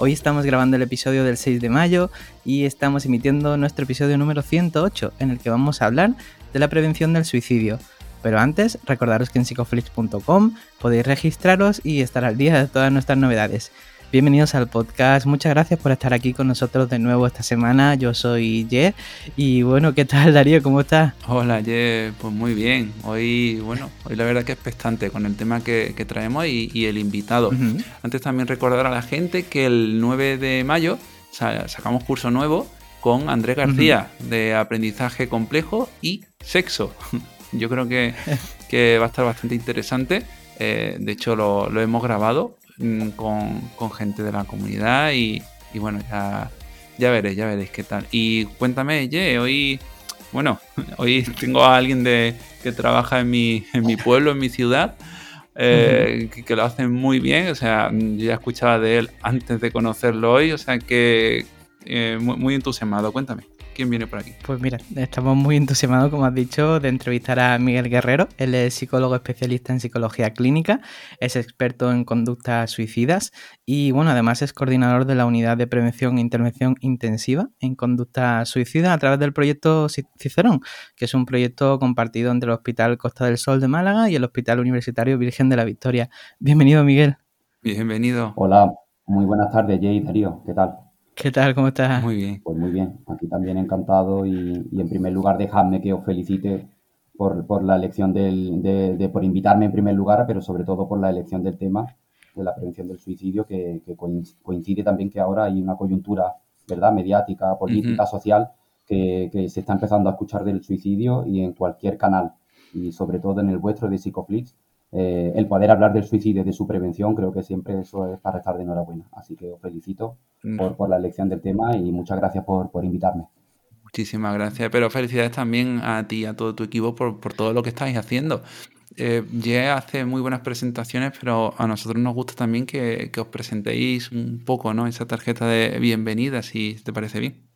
Hoy estamos grabando el episodio del 6 de mayo y estamos emitiendo nuestro episodio número 108, en el que vamos a hablar de la prevención del suicidio. Pero antes, recordaros que en psicoflix.com podéis registraros y estar al día de todas nuestras novedades. Bienvenidos al podcast, muchas gracias por estar aquí con nosotros de nuevo esta semana. Yo soy Ye y bueno, ¿qué tal Darío? ¿Cómo estás? Hola Ye, pues muy bien. Hoy, bueno, hoy la verdad que es expectante con el tema que, traemos y, el invitado. Antes también recordar a la gente que el 9 de mayo sacamos curso nuevo con Andrés García de aprendizaje complejo y sexo. Yo creo que, va a estar bastante interesante. Eh, de hecho, lo, lo hemos grabado Mm, con, gente de la comunidad y, bueno, ya, ya veréis, ya veréis qué tal. Y cuéntame, Ye, hoy, bueno, hoy tengo a alguien de, que trabaja en mi, en mi pueblo, en mi ciudad, eh, que, lo hace muy bien, o sea, yo ya escuchaba de él antes de conocerlo hoy, o sea que eh, muy entusiasmado, cuéntame. ¿Quién viene por aquí? Pues mira, estamos muy entusiasmados, como has dicho, de entrevistar a Miguel Guerrero. Él es psicólogo especialista en psicología clínica, es experto en conductas suicidas y, bueno, además es coordinador de la unidad de prevención e intervención intensiva en conducta suicida a través del proyecto Cicerón, que es un proyecto compartido entre el Hospital Costa del Sol de Málaga y el Hospital Universitario Virgen de la Victoria. Bienvenido, Miguel. Bienvenido. Hola, muy buenas tardes, Jay Darío. ¿Qué tal? ¿Qué tal? ¿Cómo estás? Muy bien. Pues muy bien, aquí también encantado y, en primer lugar dejadme que os felicite por, la elección del, de, por invitarme en primer lugar, pero sobre todo por la elección del tema de la prevención del suicidio, que, coincide también que ahora hay una coyuntura, ¿verdad?, mediática, política, social, que, se está empezando a escuchar del suicidio y en cualquier canal, y sobre todo en el vuestro de Psicoflix, eh, el poder hablar del suicidio y de su prevención, creo que siempre eso es para estar de enhorabuena. Así que os felicito mm. por, la elección del tema y muchas gracias por, invitarme. Muchísimas gracias, pero felicidades también a ti y a todo tu equipo por, todo lo que estáis haciendo. Eh, ya hace muy buenas presentaciones, pero a nosotros nos gusta también que, os presentéis un poco, ¿no? Esa tarjeta de bienvenida, si te parece bien.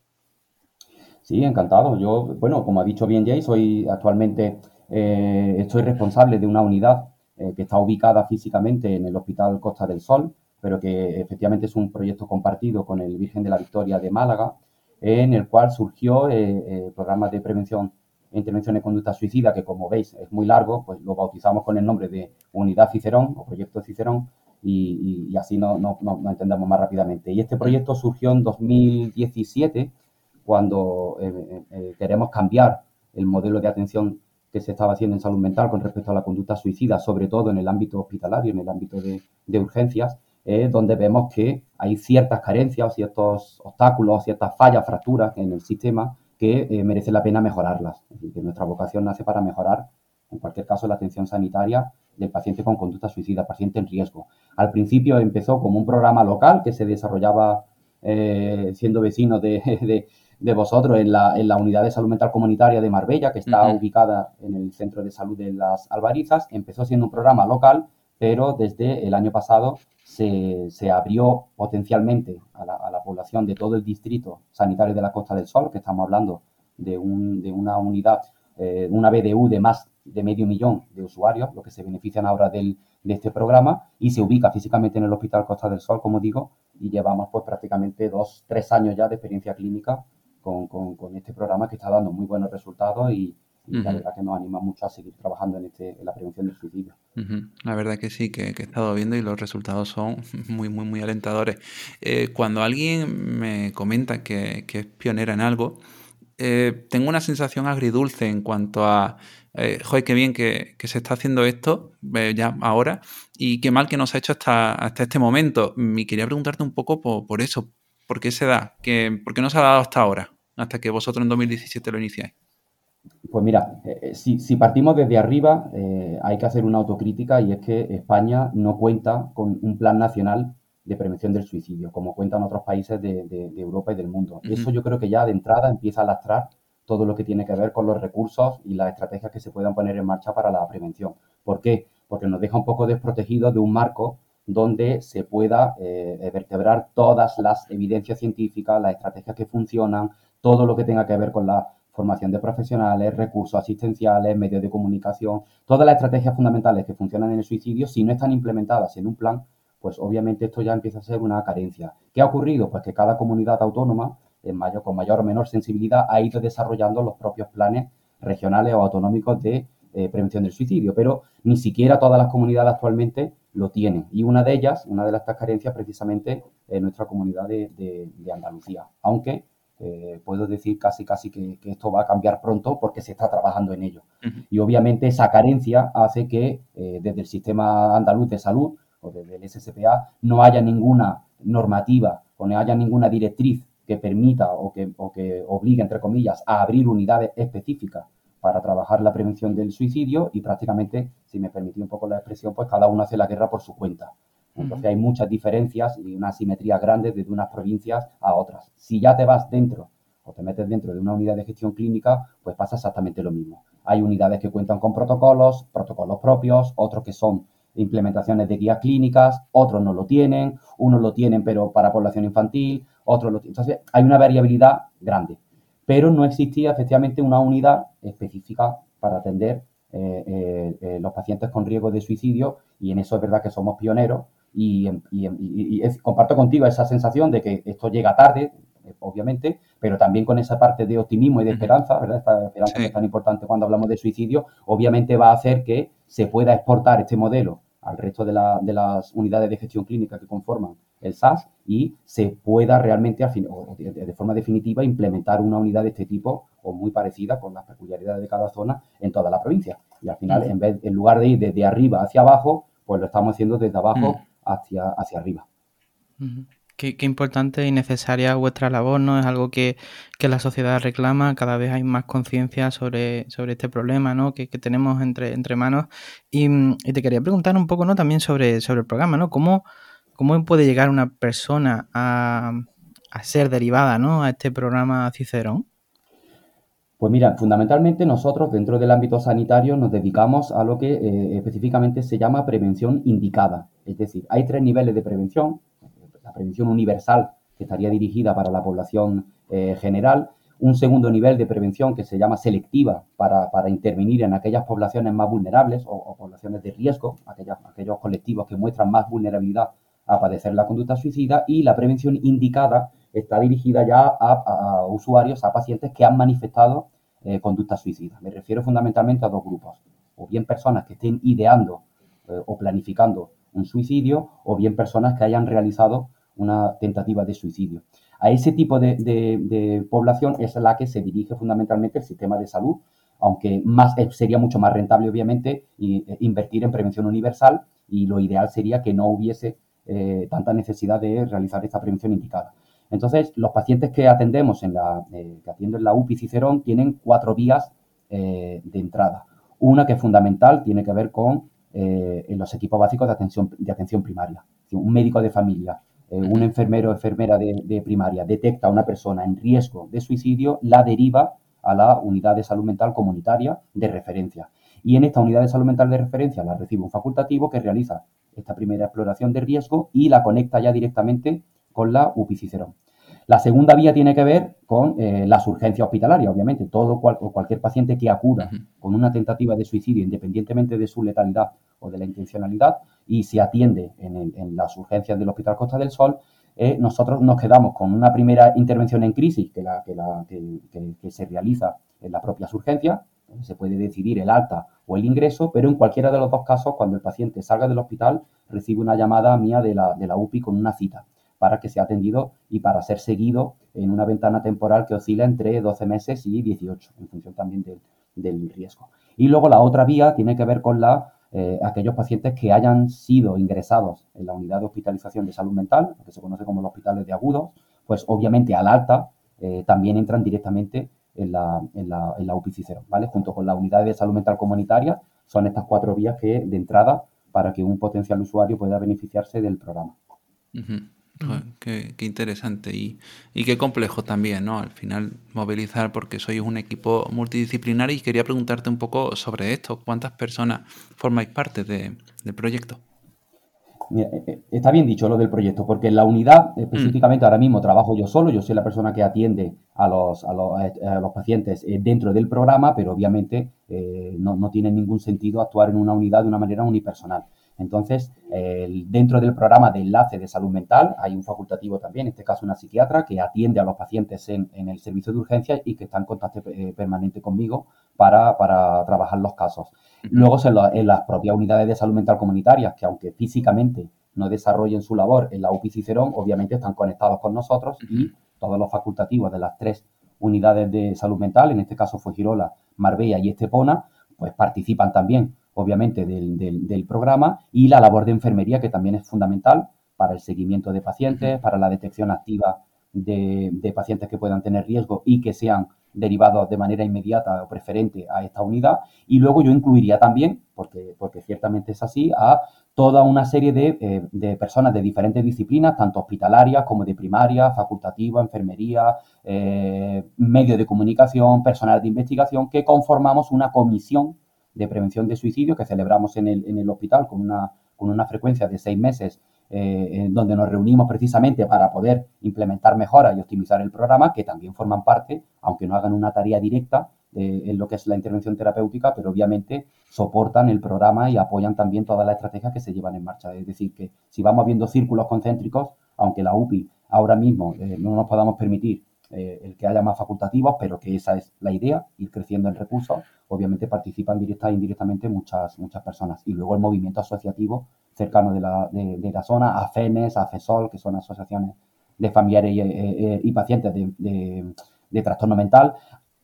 Sí, encantado. Yo, bueno, como ha dicho bien Jay, soy actualmente, eh, estoy responsable de una unidad eh, que está ubicada físicamente en el Hospital Costa del Sol, pero que efectivamente es un proyecto compartido con el Virgen de la Victoria de Málaga, en el cual surgió el eh, eh, programa de prevención e intervención de conducta suicida, que como veis es muy largo, pues lo bautizamos con el nombre de Unidad Cicerón o Proyecto Cicerón, y, así nos no, no, entendemos más rápidamente. Y este proyecto surgió en 2017, cuando queremos cambiar el modelo de atención que se estaba haciendo en salud mental con respecto a la conducta suicida, sobre todo en el ámbito hospitalario, en el ámbito de, urgencias, eh, donde vemos que hay ciertas carencias ciertos obstáculos, ciertas fallas, fracturas en el sistema que eh, merece la pena mejorarlas. que nuestra vocación nace para mejorar, en cualquier caso, la atención sanitaria del paciente con conducta suicida, paciente en riesgo. Al principio empezó como un programa local que se desarrollaba eh, siendo vecino de, de vosotros en la, en la, unidad de salud mental comunitaria de Marbella, que está ubicada en el centro de salud de las Albarizas. Empezó siendo un programa local, pero desde el año pasado se, se abrió potencialmente a la, a la, población de todo el distrito sanitario de la Costa del Sol, que estamos hablando de, un, de una unidad, eh, una BDU de más de medio millón de usuarios, los que se benefician ahora del, de este programa, y se ubica físicamente en el Hospital Costa del Sol, como digo, y llevamos pues prácticamente dos, tres años ya de experiencia clínica con, este programa que está dando muy buenos resultados y, la verdad que nos anima mucho a seguir trabajando en, este, en la prevención del suicidio. La verdad que sí, que, he estado viendo y los resultados son muy, muy, muy alentadores. Eh, cuando alguien me comenta que, es pionera en algo, eh, tengo una sensación agridulce en cuanto a, eh, joder, qué bien que, se está haciendo esto eh, ya ahora y qué mal que nos ha hecho hasta, hasta este momento. Y quería preguntarte un poco por, por eso, ¿Por qué se da? ¿Por qué no se ha dado hasta ahora? Hasta que vosotros en 2017 lo iniciáis. Pues mira, eh, eh, si, partimos desde arriba, eh, hay que hacer una autocrítica y es que España no cuenta con un plan nacional de prevención del suicidio, como cuentan otros países de, Europa y del mundo. Eso yo creo que ya de entrada empieza a lastrar todo lo que tiene que ver con los recursos y las estrategias que se puedan poner en marcha para la prevención. ¿Por qué? Porque nos deja un poco desprotegidos de un marco donde se pueda eh, vertebrar todas las evidencias científicas, las estrategias que funcionan, todo lo que tenga que ver con la formación de profesionales, recursos asistenciales, medios de comunicación, todas las estrategias fundamentales que funcionan en el suicidio, si no están implementadas en un plan, pues obviamente esto ya empieza a ser una carencia. ¿Qué ha ocurrido? Pues que cada comunidad autónoma, en mayor, con mayor o menor sensibilidad, ha ido desarrollando los propios planes regionales o autonómicos de eh, prevención del suicidio, pero ni siquiera todas las comunidades actualmente lo tienen. Y una de ellas, una de estas carencias, precisamente, es nuestra comunidad de, Andalucía. Aunque eh, puedo decir casi casi que, esto va a cambiar pronto porque se está trabajando en ello. Y obviamente esa carencia hace que eh, desde el sistema andaluz de salud o desde el SSPA no haya ninguna normativa o no haya ninguna directriz que permita o que, o que obligue, entre comillas, a abrir unidades específicas para trabajar la prevención del suicidio y prácticamente, si me permití un poco la expresión, pues cada uno hace la guerra por su cuenta. Entonces hay muchas diferencias y una asimetría grande desde unas provincias a otras. Si ya te vas dentro o te metes dentro de una unidad de gestión clínica, pues pasa exactamente lo mismo. Hay unidades que cuentan con protocolos, protocolos propios, otros que son implementaciones de guías clínicas, otros no lo tienen, unos lo tienen pero para población infantil, otros lo tienen. Entonces hay una variabilidad grande, pero no existía efectivamente una unidad específica para atender eh, eh, eh, los pacientes con riesgo de suicidio y en eso es verdad que somos pioneros y, comparto contigo esa sensación de que esto llega tarde, obviamente, pero también con esa parte de optimismo y de esperanza, ¿verdad? Esta esperanza que es tan importante cuando hablamos de suicidio, obviamente va a hacer que se pueda exportar este modelo al resto de, las unidades de gestión clínica que conforman el SAS y se pueda realmente, de forma definitiva, implementar una unidad de este tipo o muy parecida con las peculiaridades de cada zona en toda la provincia. Y al final, en, vez, en lugar de ir desde arriba hacia abajo, pues lo estamos haciendo desde abajo hacia, hacia arriba. Qué, importante y necesaria vuestra labor, ¿no? Es algo que, la sociedad reclama, cada vez hay más conciencia sobre, sobre este problema, ¿no? Que, tenemos entre, entre manos. Y, te quería preguntar un poco, ¿no? También sobre, sobre el programa, ¿no? ¿Cómo, ¿Cómo puede llegar una persona a, ser derivada, ¿no? A este programa Cicerón? Pues mira, fundamentalmente nosotros dentro del ámbito sanitario nos dedicamos a lo que eh, específicamente se llama prevención indicada. Es decir, hay tres niveles de prevención. La prevención universal, que estaría dirigida para la población eh, general. Un segundo nivel de prevención que se llama selectiva para, intervenir en aquellas poblaciones más vulnerables o, poblaciones de riesgo, aquellos colectivos que muestran más vulnerabilidad a padecer la conducta suicida. Y la prevención indicada está dirigida ya a, usuarios, a pacientes que han manifestado eh, conducta suicida. Me refiero fundamentalmente a dos grupos, o bien personas que estén ideando eh, o planificando un suicidio, o bien personas que hayan realizado una tentativa de suicidio. A ese tipo de, población es la que se dirige fundamentalmente el sistema de salud, aunque más, eh, sería mucho más rentable, obviamente, invertir en prevención universal y lo ideal sería que no hubiese tanta necesidad de realizar esta prevención indicada. Entonces, los pacientes que atendemos en la, eh, que atienden la UPI Cicerón tienen cuatro vías eh, de entrada. Una que es fundamental tiene que ver con eh, los equipos básicos de atención, de atención primaria. Un médico de familia, un enfermero o enfermera de, de, primaria detecta a una persona en riesgo de suicidio, la deriva a la unidad de salud mental comunitaria de referencia. Y en esta unidad de salud mental de referencia la recibe un facultativo que realiza esta primera exploración de riesgo y la conecta ya directamente con la UPI Cicerón. La segunda vía tiene que ver con eh, las urgencias hospitalarias, obviamente. Todo o cualquier paciente que acuda con una tentativa de suicidio, independientemente de su letalidad o de la intencionalidad, y se atiende en, las urgencias del Hospital Costa del Sol, eh, nosotros nos quedamos con una primera intervención en crisis que, la, que, se realiza en las propias urgencias. Se puede decidir el alta o el ingreso, pero en cualquiera de los dos casos, cuando el paciente salga del hospital, recibe una llamada mía de la, de la UPI con una cita para que sea atendido y para ser seguido en una ventana temporal que oscila entre 12 meses y 18, en función también del riesgo. Y luego la otra vía tiene que ver con eh, aquellos pacientes que hayan sido ingresados en la unidad de hospitalización de salud mental, que se conoce como los hospitales de agudos, pues obviamente al alta eh, también entran directamente en la, en la, ¿vale? Junto con la unidad de salud mental comunitaria, son estas cuatro vías que de entrada para que un potencial usuario pueda beneficiarse del programa. Qué, interesante y, y, qué complejo también, ¿no? Al final movilizar porque sois un equipo multidisciplinar y quería preguntarte un poco sobre esto. ¿Cuántas personas formáis parte de, del proyecto? Eh, eh, está bien dicho lo del proyecto, porque en la unidad, específicamente ahora mismo trabajo yo solo, yo soy la persona que atiende a los, a los, a los pacientes eh, dentro del programa, pero obviamente no, no, tiene ningún sentido actuar en una unidad de una manera unipersonal. Entonces, dentro del programa de enlace de salud mental hay un facultativo también, en este caso una psiquiatra, que atiende a los pacientes en, en el servicio de urgencias y que está en contacto permanente conmigo para, para trabajar los casos. Luego en, las propias unidades de salud mental comunitarias, que aunque físicamente no desarrollen su labor en la UPI Cicerón, obviamente están conectados con nosotros y todos los facultativos de las tres unidades de salud mental, en este caso fue Girola, Marbella y Estepona, pues participan también, obviamente, del, programa y la labor de enfermería, que también es fundamental para el seguimiento de pacientes, para la detección activa de, de pacientes que puedan tener riesgo y que sean derivados de manera inmediata o preferente a esta unidad. Y luego yo incluiría también, porque, porque ciertamente es así, a toda una serie de, eh, de personas de diferentes disciplinas, tanto hospitalarias como de primaria, facultativa, enfermería, eh, medios de comunicación, personal de investigación, que conformamos una comisión de prevención de suicidio que celebramos en el, en el hospital con una, con una frecuencia de seis meses eh, en donde nos reunimos precisamente para poder implementar mejoras y optimizar el programa, que también forman parte, aunque no hagan una tarea directa en lo que es la intervención terapéutica, pero obviamente soportan el programa y apoyan también todas las estrategias que se llevan en marcha. Es decir, que si vamos viendo círculos concéntricos, aunque la UPI ahora mismo eh, no nos podamos permitir el que haya más facultativos, pero que esa es la idea, ir creciendo en recursos, obviamente participan directa e indirectamente muchas, muchas personas. Y luego el movimiento asociativo cercano de la, de, la zona, AFENES, AFESOL, que son asociaciones de familiares y, eh, eh, pacientes de, de, trastorno mental,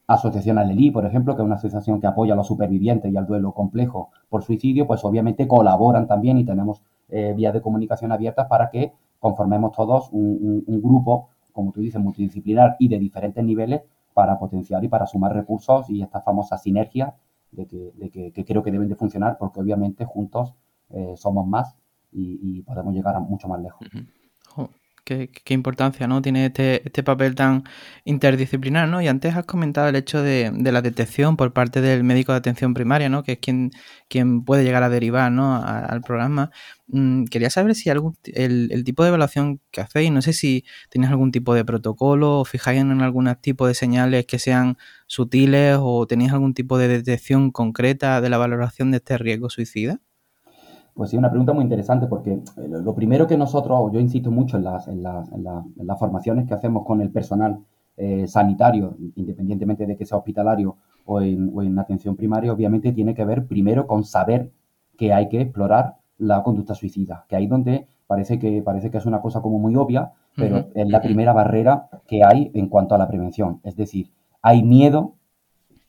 Asociación Alelí, por ejemplo, que es una asociación que apoya a los supervivientes y al duelo complejo por suicidio, pues obviamente colaboran también y tenemos eh, vías de comunicación abiertas para que conformemos todos un, grupo, como tú dices, multidisciplinar y de diferentes niveles para potenciar y para sumar recursos y esta famosa sinergia de que, de que creo que deben de funcionar porque obviamente juntos eh, somos más y, podemos llegar a mucho más lejos. Qué, importancia ¿no? tiene este, este, papel tan interdisciplinar, ¿no? Y antes has comentado el hecho de, la detección por parte del médico de atención primaria, ¿no? Que es quien, quien puede llegar a derivar, ¿no? al programa. Mm, quería saber si algún, el, tipo de evaluación que hacéis, no sé si tenéis algún tipo de protocolo o fijáis en algún tipo de señales que sean sutiles o tenéis algún tipo de detección concreta de la valoración de este riesgo suicida. Pues sí, una pregunta muy interesante porque eh, lo primero que nosotros, yo insisto mucho en las, en las, formaciones que hacemos con el personal eh, sanitario, independientemente de que sea hospitalario o en, o en atención primaria, obviamente tiene que ver primero con saber que hay que explorar la conducta suicida, que ahí donde parece que, parece que es una cosa como muy obvia, pero es la primera barrera que hay en cuanto a la prevención. Es decir, hay miedo,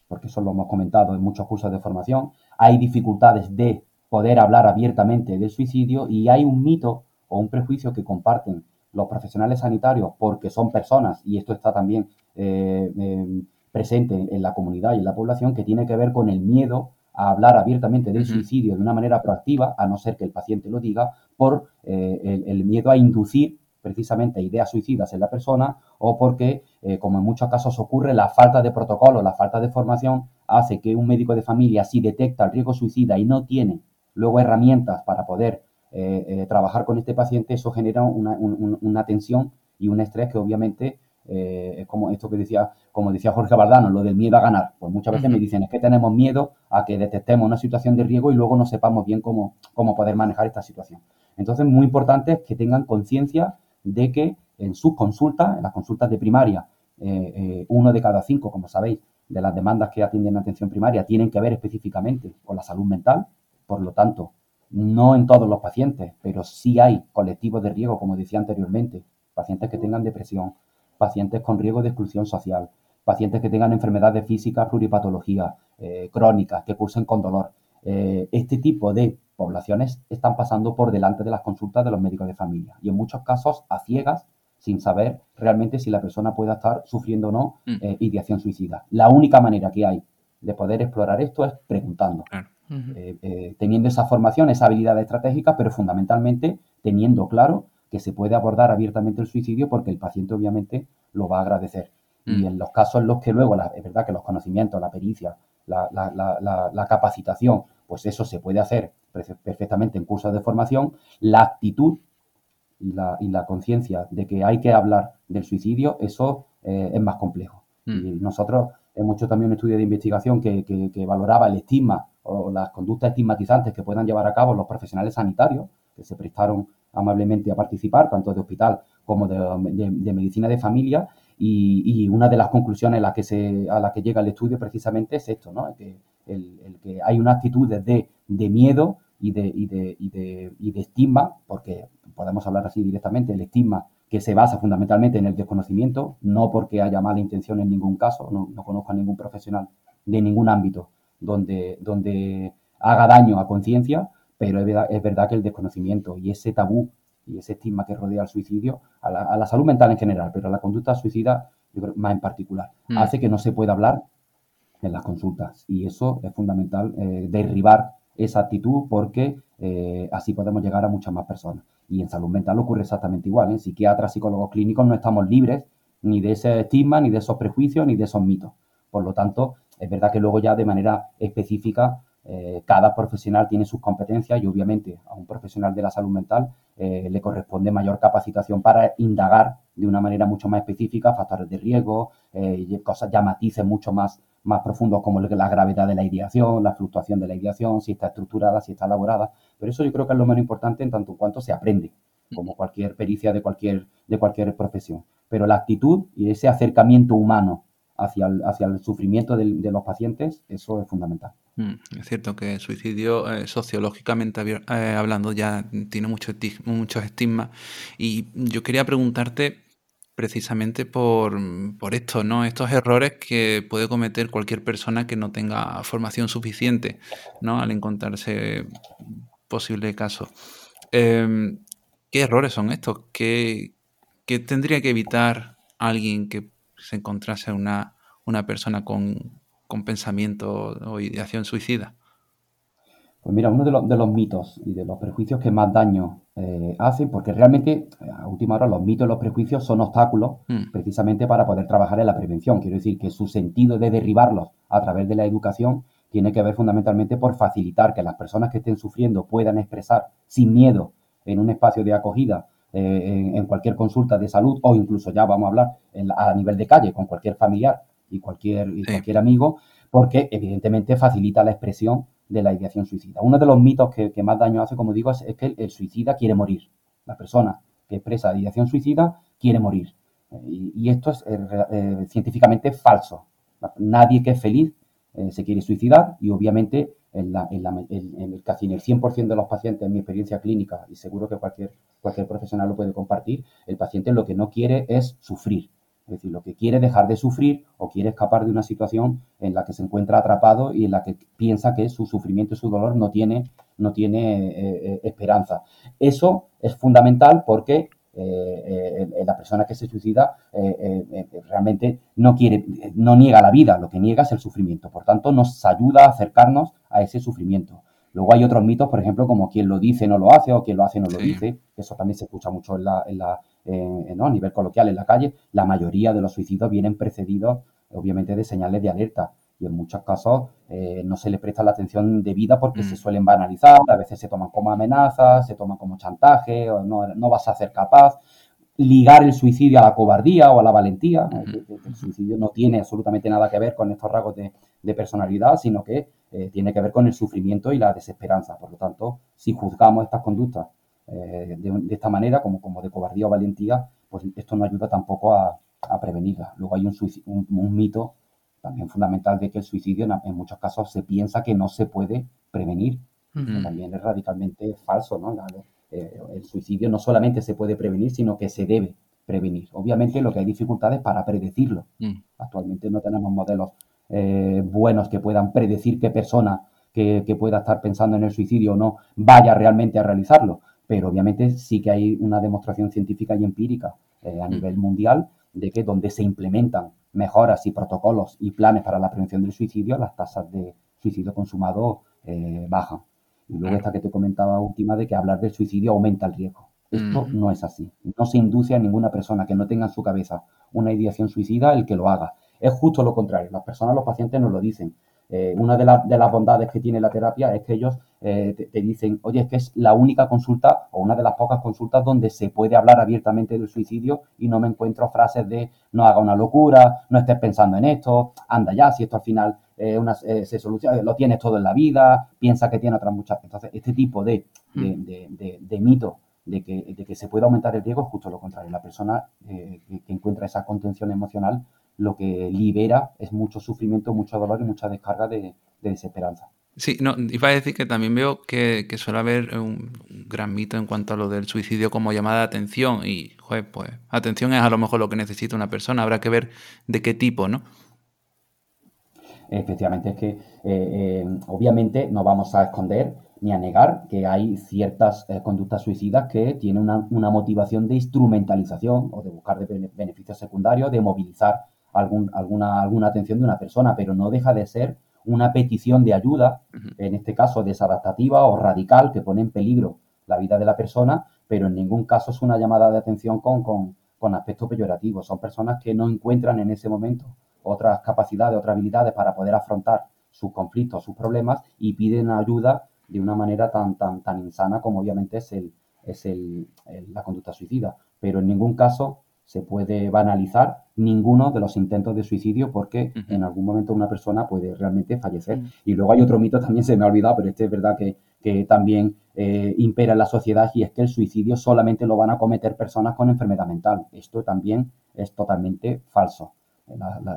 porque eso lo hemos comentado en muchos cursos de formación, hay dificultades de poder hablar abiertamente del suicidio y hay un mito o un prejuicio que comparten los profesionales sanitarios porque son personas, y esto está también eh, em, presente en la comunidad y en la población, que tiene que ver con el miedo a hablar abiertamente del suicidio de una manera proactiva, a no ser que el paciente lo diga, por eh, el, miedo a inducir precisamente ideas suicidas en la persona o porque, eh, como en muchos casos ocurre, la falta de protocolo, la falta de formación hace que un médico de familia, si detecta el riesgo suicida y no tiene luego herramientas para poder eh, eh, trabajar con este paciente, eso genera una, tensión y un estrés que obviamente eh, es como esto que decía, como decía Jorge Bardano, lo del miedo a ganar. Pues muchas veces me dicen, es que tenemos miedo a que detectemos una situación de riesgo y luego no sepamos bien cómo, cómo poder manejar esta situación. Entonces, muy importante es que tengan conciencia de que en sus consultas, en las consultas de primaria, uno de cada cinco, como sabéis, de las demandas que atienden en atención primaria tienen que ver específicamente con la salud mental, por lo tanto, no en todos los pacientes, pero sí hay colectivos de riesgo, como decía anteriormente, pacientes que tengan depresión, pacientes con riesgo de exclusión social, pacientes que tengan enfermedades físicas, pluripatologías, eh, crónicas, que cursen con dolor. Eh, este tipo de poblaciones están pasando por delante de las consultas de los médicos de familia y en muchos casos a ciegas sin saber realmente si la persona pueda estar sufriendo o no mm. eh, ideación suicida. La única manera que hay de poder explorar esto es preguntando. Eh, eh, teniendo esa formación, esa habilidad estratégica, pero fundamentalmente teniendo claro que se puede abordar abiertamente el suicidio porque el paciente obviamente lo va a agradecer. Y mm. en los casos en los que luego, es verdad que los conocimientos, la pericia, la, capacitación, pues eso se puede hacer perfectamente en cursos de formación, la actitud y la, conciencia de que hay que hablar del suicidio, eso eh, es más complejo. Mm. Y nosotros hemos hecho también un estudio de investigación que, que, valoraba el estigma o las conductas estigmatizantes que puedan llevar a cabo los profesionales sanitarios que se prestaron amablemente a participar, tanto de hospital como de, medicina de familia, y, una de las conclusiones a las que, se, a la que llega el estudio precisamente es esto, ¿no? que, el, que hay una actitud de, de miedo y de, y, de, y, de, y de estigma, porque podemos hablar así directamente, el estigma que se basa fundamentalmente en el desconocimiento, no porque haya mala intención en ningún caso, no, conozco a ningún profesional de ningún ámbito donde, donde haga daño a conciencia, pero es verdad, que el desconocimiento y ese tabú y ese estigma que rodea al suicidio, a la, salud mental en general, pero a la conducta suicida más en particular, mm. hace que no se pueda hablar en las consultas. Y eso es fundamental, eh, derribar esa actitud porque eh, así podemos llegar a muchas más personas. Y en salud mental ocurre exactamente igual. En ¿eh? psiquiatras, psicólogos clínicos no estamos libres ni de ese estigma, ni de esos prejuicios, ni de esos mitos. Por lo tanto, es verdad que luego ya de manera específica eh, cada profesional tiene sus competencias y obviamente a un profesional de la salud mental eh, le corresponde mayor capacitación para indagar de una manera mucho más específica factores de riesgo, eh, cosas ya matices mucho más, más profundos como la gravedad de la ideación, la fluctuación de la ideación, si está estructurada, si está elaborada. Pero eso yo creo que es lo menos importante en tanto en cuanto se aprende, como cualquier pericia de cualquier, de cualquier profesión. Pero la actitud y ese acercamiento humano hacia el, hacia el sufrimiento de, los pacientes, eso es fundamental. Mm, es cierto que el suicidio, eh, sociológicamente eh, hablando, ya tiene mucho muchos estigmas. Y yo quería preguntarte precisamente por, por, esto, ¿no? Estos errores que puede cometer cualquier persona que no tenga formación suficiente, ¿no? Al encontrarse posible caso. Em, ¿Qué errores son estos? ¿Qué, ¿Qué, tendría que evitar alguien que se encontrase una, una persona con, con pensamiento o ideación suicida? Pues mira, uno de los, de los, mitos y de los prejuicios que más daño eh, hacen, porque realmente a última hora los mitos y los prejuicios son obstáculos mm. precisamente para poder trabajar en la prevención. Quiero decir que su sentido de derribarlos a través de la educación tiene que ver fundamentalmente por facilitar que las personas que estén sufriendo puedan expresar sin miedo en un espacio de acogida eh, en, cualquier consulta de salud o incluso ya vamos a hablar a nivel de calle con cualquier familiar y cualquier, cualquier amigo, porque evidentemente facilita la expresión de la ideación suicida. Uno de los mitos que, más daño hace, como digo, es, que el, suicida quiere morir. La persona que expresa ideación suicida quiere morir. y, esto es eh, eh, científicamente falso. Nadie que es feliz se quiere suicidar y obviamente en, el, casi en el 100% de los pacientes en mi experiencia clínica, y seguro que cualquier, cualquier profesional lo puede compartir, el paciente lo que no quiere es sufrir. Es decir, lo que quiere dejar de sufrir o quiere escapar de una situación en la que se encuentra atrapado y en la que piensa que su sufrimiento y su dolor no tiene, no tiene eh, eh, esperanza. Eso es fundamental porque eh, la persona que se suicida realmente no quiere, no niega la vida, lo que niega es el sufrimiento. Por tanto, nos ayuda a acercarnos a ese sufrimiento. Luego hay otros mitos, por ejemplo, como quien lo dice no lo hace o quien lo hace no lo dice. Eso también se escucha mucho en la, en la a nivel coloquial en la calle. La mayoría de los suicidios vienen precedidos, obviamente, de señales de alerta. Y en muchos casos eh, no se le presta la atención debida porque se mm. suelen banalizar, a veces se toman como amenazas, se toman como chantaje, o no, no vas a ser capaz ligar el suicidio a la cobardía o a la valentía. El, suicidio no tiene absolutamente nada que ver con estos rasgos de, personalidad, sino que eh, tiene que ver con el sufrimiento y la desesperanza. Por lo tanto, si juzgamos estas conductas eh, de, esta manera, como, como de cobardía o valentía, pues esto no ayuda tampoco a, a prevenirla. Luego hay un, un, mito también fundamental de que el suicidio en, muchos casos se piensa que no se puede prevenir. También es radicalmente falso, ¿no? Eh, el suicidio no solamente se puede prevenir, sino que se debe prevenir. Obviamente lo que hay dificultades para predecirlo. Mm. Actualmente no tenemos modelos eh, buenos que puedan predecir qué persona que, pueda estar pensando en el suicidio o no vaya realmente a realizarlo. Pero obviamente sí que hay una demostración científica y empírica eh, a mm. nivel mundial de que donde se implementan mejoras y protocolos y planes para la prevención del suicidio, las tasas de suicidio consumado bajan. Y luego esta que te comentaba última de que hablar del suicidio aumenta el riesgo. Esto no es así. No se induce a ninguna persona que no tenga en su cabeza una ideación suicida el que lo haga. Es justo lo contrario. Las personas, los pacientes nos lo dicen. Eh, una de, las bondades que tiene la terapia es que ellos eh, te, dicen, oye, es que es la única consulta o una de las pocas consultas donde se puede hablar abiertamente del suicidio y no me encuentro frases de no haga una locura, no estés pensando en esto, anda ya, si esto al final eh, se soluciona, lo tienes todo en la vida, piensa que tiene otras muchas. Entonces, este tipo de, de, mito de que, de que, se puede aumentar el riesgo es justo lo contrario. La persona que encuentra esa contención emocional lo que libera es mucho sufrimiento, mucho dolor y mucha descarga de, desesperanza. Sí, no, iba a decir que también veo que, suele haber un, gran mito en cuanto a lo del suicidio como llamada de atención y, joder, pues atención es a lo mejor lo que necesita una persona, habrá que ver de qué tipo, ¿no? Efectivamente, es que eh, eh, obviamente no vamos a esconder ni a negar que hay ciertas eh, conductas suicidas que tienen una, una, motivación de instrumentalización o de buscar de beneficios secundarios, de movilizar alguna, alguna atención de una persona, pero no deja de ser una petición de ayuda, en este caso desadaptativa o radical, que pone en peligro la vida de la persona, pero en ningún caso es una llamada de atención con, con, con aspectos peyorativos. Son personas que no encuentran en ese momento otras capacidades, otras habilidades para poder afrontar sus conflictos, sus problemas y piden ayuda de una manera tan, tan, tan insana como obviamente es, el, es el, la conducta suicida. Pero en ningún caso se puede banalizar ninguno de los intentos de suicidio porque en algún momento una persona puede realmente fallecer. Y luego hay otro mito, también se me ha olvidado, pero este es verdad que, también eh, impera en la sociedad y es que el suicidio solamente lo van a cometer personas con enfermedad mental. Esto también es totalmente falso.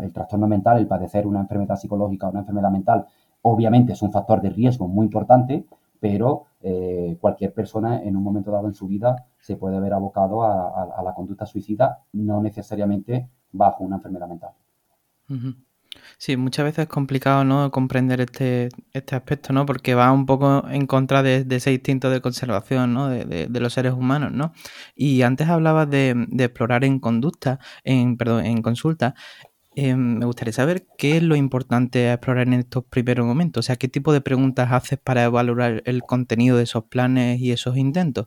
el trastorno mental, el padecer una enfermedad psicológica o una enfermedad mental, obviamente es un factor de riesgo muy importante, pero eh, cualquier persona en un momento dado en su vida se puede ver abocado a, la conducta suicida, no necesariamente bajo una enfermedad mental. Sí, muchas veces es complicado ¿no? comprender este, este aspecto, ¿no? Porque va un poco en contra de, ese instinto de conservación, ¿no? De, los seres humanos, ¿no? Y antes hablabas de, explorar en conducta, en, perdón, en consulta, eh, me gustaría saber qué es lo importante a explorar en estos primeros momentos. O sea, qué tipo de preguntas haces para evaluar el contenido de esos planes y esos intentos.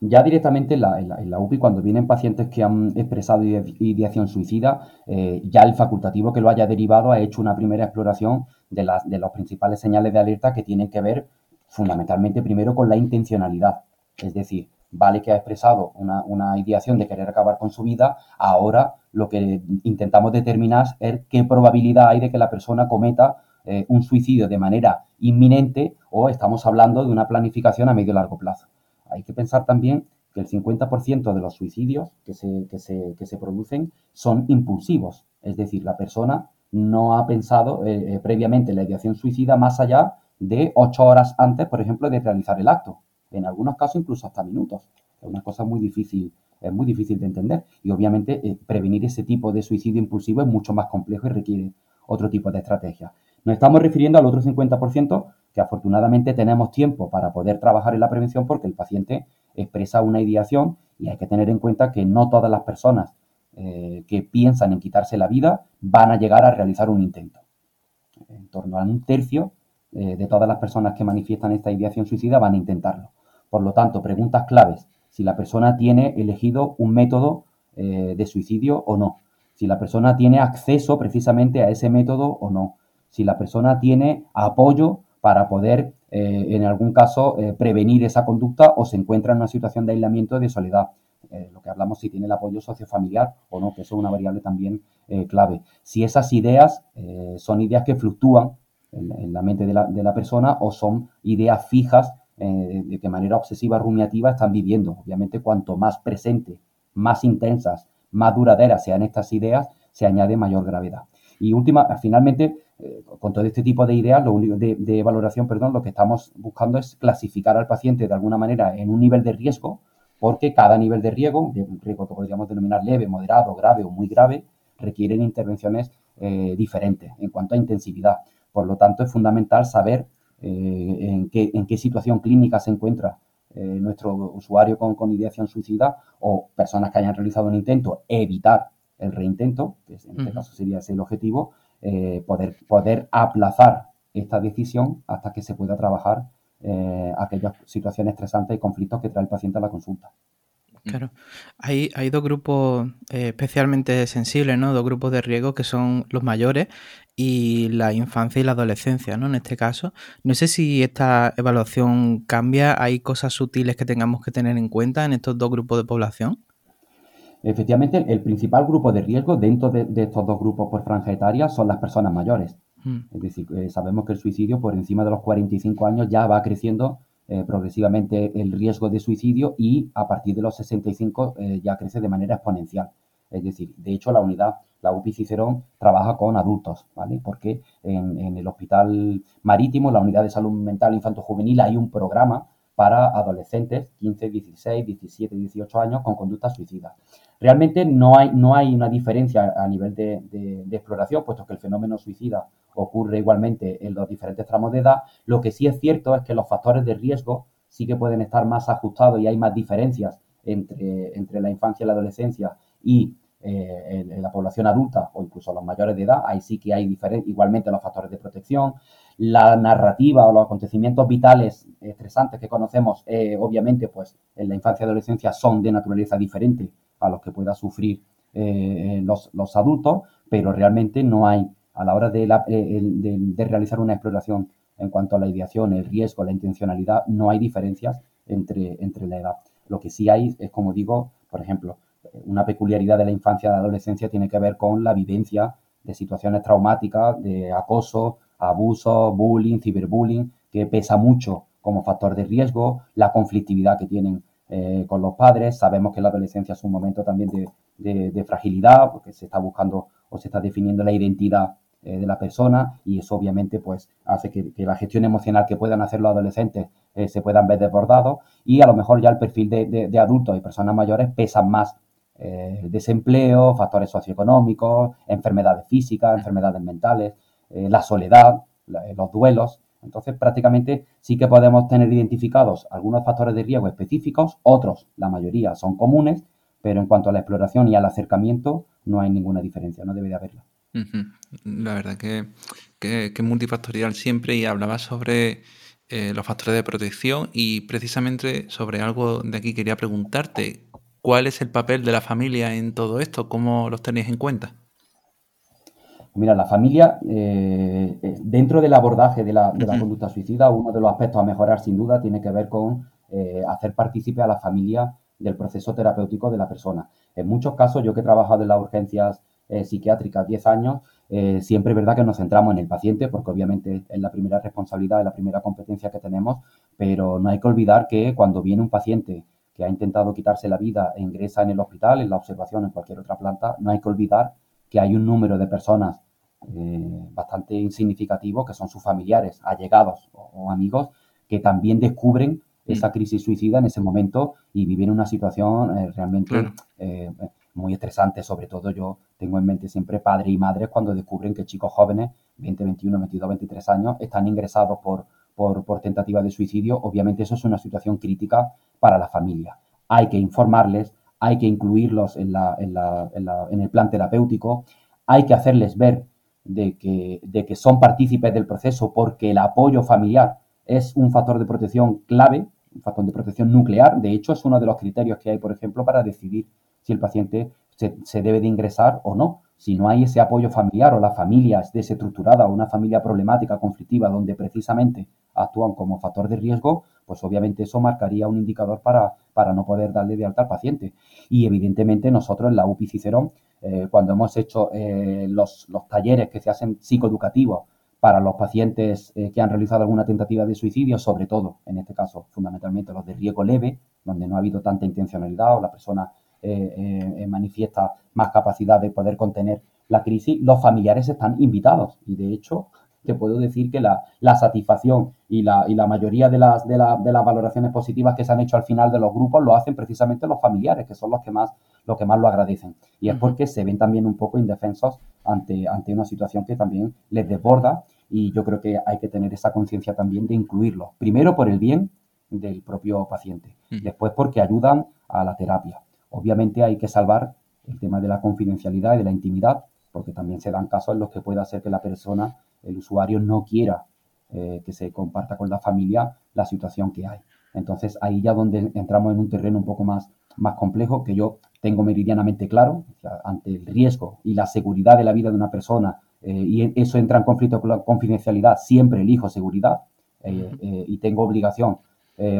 Ya directamente en la, UPI, cuando vienen pacientes que han expresado ideación suicida, eh, ya el facultativo que lo haya derivado ha hecho una primera exploración de, las, de los principales señales de alerta que tienen que ver fundamentalmente primero con la intencionalidad. Es decir, vale que ha expresado una, una ideación de querer acabar con su vida, ahora lo que intentamos determinar es qué probabilidad hay de que la persona cometa eh, un suicidio de manera inminente o estamos hablando de una planificación a medio y largo plazo. Hay que pensar también que el 50% de los suicidios que se, que, se, que se, producen son impulsivos, es decir, la persona no ha pensado eh, eh, previamente la ideación suicida más allá de ocho horas antes, por ejemplo, de realizar el acto. En algunos casos incluso hasta minutos. Es una cosa muy difícil es muy difícil de entender. Y obviamente eh, prevenir ese tipo de suicidio impulsivo es mucho más complejo y requiere otro tipo de estrategia. Nos estamos refiriendo al otro 50% que afortunadamente tenemos tiempo para poder trabajar en la prevención porque el paciente expresa una ideación y hay que tener en cuenta que no todas las personas eh, que piensan en quitarse la vida van a llegar a realizar un intento. En torno a un tercio eh, de todas las personas que manifiestan esta ideación suicida van a intentarlo. Por lo tanto, preguntas claves si la persona tiene elegido un método eh, de suicidio o no, si la persona tiene acceso precisamente a ese método o no, si la persona tiene apoyo para poder, eh, en algún caso, eh, prevenir esa conducta o se encuentra en una situación de aislamiento y de soledad. lo que hablamos si tiene el apoyo sociofamiliar o no, que eso es una variable también clave. Si esas ideas son ideas que fluctúan en, la mente de la, de la persona o son ideas fijas eh, de manera obsesiva, rumiativa están viviendo. Obviamente, cuanto más presente, más intensas, más duraderas sean estas ideas, se añade mayor gravedad. Y última, finalmente, eh, con todo este tipo de ideas, lo de, de, valoración, perdón, lo que estamos buscando es clasificar al paciente de alguna manera en un nivel de riesgo, porque cada nivel de riesgo, de riesgo que podríamos denominar leve, moderado, grave o muy grave, requieren intervenciones eh, diferentes en cuanto a intensividad. Por lo tanto, es fundamental saber en, qué, en qué situación clínica se encuentra eh, nuestro usuario con, con, ideación suicida o personas que hayan realizado un intento, evitar el reintento, que en este caso sería ese el objetivo, eh, poder, poder aplazar esta decisión hasta que se pueda trabajar eh, aquellas situaciones estresantes y conflictos que trae el paciente a la consulta. Claro. Hay, hay dos grupos eh, especialmente sensibles, ¿no? Dos grupos de riesgo que son los mayores y la infancia y la adolescencia, ¿no? En este caso. No sé si esta evaluación cambia. ¿Hay cosas sutiles que tengamos que tener en cuenta en estos dos grupos de población? Efectivamente, el principal grupo de riesgo dentro de, estos dos grupos por franja etaria son las personas mayores. Mm. Es decir, eh, sabemos que el suicidio por encima de los 45 años ya va creciendo eh, progresivamente el riesgo de suicidio y a partir de los 65 eh, ya crece de manera exponencial. Es decir, de hecho la unidad, la UPI Cicerón, trabaja con adultos, ¿vale? Porque en, el hospital marítimo, la unidad de salud mental infanto-juvenil, hay un programa para adolescentes, 15, 16, 17, 18 años, con conductas suicidas. Realmente no hay, no hay una diferencia a nivel de, de, exploración, puesto que el fenómeno suicida ocurre igualmente en los diferentes tramos de edad. Lo que sí es cierto es que los factores de riesgo sí que pueden estar más ajustados y hay más diferencias entre, entre la infancia y la adolescencia y eh, en, la población adulta o incluso los mayores de edad. Ahí sí que hay igualmente los factores de protección, la narrativa o los acontecimientos vitales estresantes que conocemos, eh, obviamente, pues en la infancia y adolescencia son de naturaleza diferente a los que pueda sufrir eh, los, los, adultos, pero realmente no hay, a la hora de, de, realizar una exploración en cuanto a la ideación, el riesgo, la intencionalidad, no hay diferencias entre, entre la edad. Lo que sí hay es, como digo, por ejemplo, una peculiaridad de la infancia y la adolescencia tiene que ver con la vivencia de situaciones traumáticas, de acoso, abuso, bullying, ciberbullying, que pesa mucho como factor de riesgo, la conflictividad que tienen eh, con los padres. Sabemos que la adolescencia es un momento también de, fragilidad, porque se está buscando o se está definiendo la identidad eh, de la persona y eso obviamente pues hace que, la gestión emocional que puedan hacer los adolescentes eh, se puedan ver desbordados y a lo mejor ya el perfil de, adultos y personas mayores pesan más desempleo, factores socioeconómicos, enfermedades físicas, enfermedades mentales. Eh, la soledad, eh, los duelos. Entonces, prácticamente sí que podemos tener identificados algunos factores de riesgo específicos, otros, la mayoría, son comunes, pero en cuanto a la exploración y al acercamiento, no hay ninguna diferencia, no debe de haberla. La verdad que, es multifactorial siempre y hablaba sobre eh, los factores de protección y precisamente sobre algo de aquí quería preguntarte, ¿cuál es el papel de la familia en todo esto? ¿Cómo los tenéis en cuenta? Mira, la familia, eh, eh, dentro del abordaje de la, conducta suicida, uno de los aspectos a mejorar sin duda tiene que ver con eh, hacer partícipe a la familia del proceso terapéutico de la persona. En muchos casos, yo que he trabajado en las urgencias psiquiátricas 10 años, siempre es verdad que nos centramos en el paciente, porque obviamente es la primera responsabilidad, es la primera competencia que tenemos, pero no hay que olvidar que cuando viene un paciente que ha intentado quitarse la vida e ingresa en el hospital, en la observación, en cualquier otra planta, no hay que olvidar que hay un número de personas eh, bastante insignificativos, que son sus familiares, allegados o, amigos, que también descubren mm. esa crisis suicida en ese momento y viven una situación eh, realmente eh, muy estresante. Sobre todo yo tengo en mente siempre padres y madres cuando descubren que chicos jóvenes, 20, 21, 22, 23 años, están ingresados por, por, por tentativa de suicidio. Obviamente eso es una situación crítica para la familia. Hay que informarles, hay que incluirlos en, la, en, la, en, el plan terapéutico, hay que hacerles ver de que, de que son partícipes del proceso porque el apoyo familiar es un factor de protección clave, un factor de protección nuclear. De hecho, es uno de los criterios que hay, por ejemplo, para decidir si el paciente se, debe de ingresar o no. Si no hay ese apoyo familiar o la familia es desestructurada o una familia problemática, conflictiva, donde precisamente actúan como factor de riesgo, pues obviamente eso marcaría un indicador para, para no poder darle de alta al paciente. Y evidentemente nosotros en la UPI Cicerón eh, cuando hemos hecho eh, los, talleres que se hacen psicoeducativos para los pacientes eh, que han realizado alguna tentativa de suicidio, sobre todo, en este caso, fundamentalmente los de riesgo leve, donde no ha habido tanta intencionalidad o la persona manifiesta más capacidad de poder contener la crisis, los familiares están invitados. Y de hecho, te puedo decir que la, satisfacción y la, y la mayoría de las, de, de, las valoraciones positivas que se han hecho al final de los grupos lo hacen precisamente los familiares, que son los que más, los que más lo agradecen. Y es porque se ven también un poco indefensos ante, ante una situación que también les desborda y yo creo que hay que tener esa conciencia también de incluirlos. Primero por el bien del propio paciente, después porque ayudan a la terapia. Obviamente hay que salvar el tema de la confidencialidad y de la intimidad, porque también se dan casos en los que puede hacer que la persona el usuario no quiera eh, que se comparta con la familia la situación que hay. Entonces ahí ya donde entramos en un terreno un poco más, más complejo que yo tengo meridianamente claro, ante el riesgo y la seguridad de la vida de una persona, eh, y eso entra en conflicto con la confidencialidad, siempre elijo seguridad y tengo obligación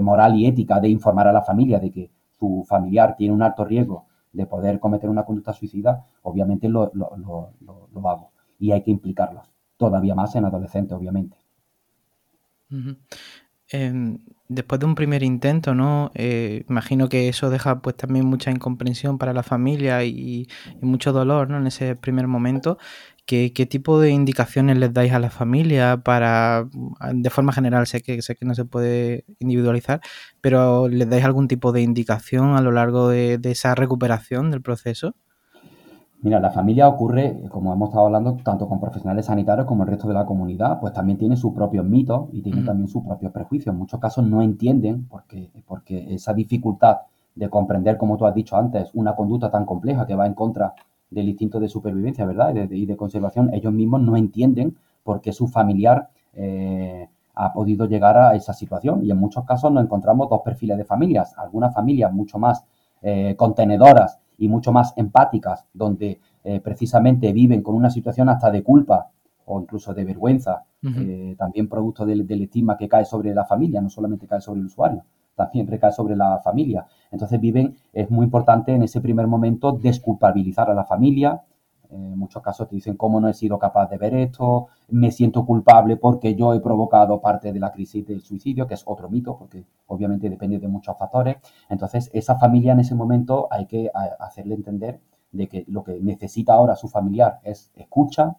moral y ética de informar a la familia de que su familiar tiene un alto riesgo de poder cometer una conducta suicida, obviamente lo, lo, hago. Y hay que implicarlos, todavía más en adolescentes, obviamente. Em, después de un primer intento, ¿no? Eh, imagino que eso deja pues también mucha incomprensión para la familia y, mucho dolor, ¿no? En ese primer momento. ¿Qué, tipo de indicaciones les dais a la familia para, de forma general, sé que, sé que no se puede individualizar, pero les dais algún tipo de indicación a lo largo de, esa recuperación del proceso? Mira, la familia ocurre, como hemos estado hablando, tanto con profesionales sanitarios como el resto de la comunidad, pues también tiene sus propios mitos y tiene también sus propios prejuicios. En muchos casos no entienden porque, porque esa dificultad de comprender, como tú has dicho antes, una conducta tan compleja que va en contra del instinto de supervivencia, ¿verdad? Y de, conservación, ellos mismos no entienden por qué su familiar eh, ha podido llegar a esa situación. Y en muchos casos nos encontramos dos perfiles de familias. Algunas familias mucho más eh, contenedoras y mucho más empáticas, donde eh, precisamente viven con una situación hasta de culpa o incluso de vergüenza, también producto del, del estigma que cae sobre la familia, no solamente cae sobre el usuario también recae sobre la familia. Entonces viven, es muy importante en ese primer momento desculpabilizar a la familia. En muchos casos te dicen cómo no he sido capaz de ver esto, me siento culpable porque yo he provocado parte de la crisis del suicidio, que es otro mito, porque obviamente depende de muchos factores. Entonces, esa familia en ese momento hay que hacerle entender de que lo que necesita ahora su familiar es escucha,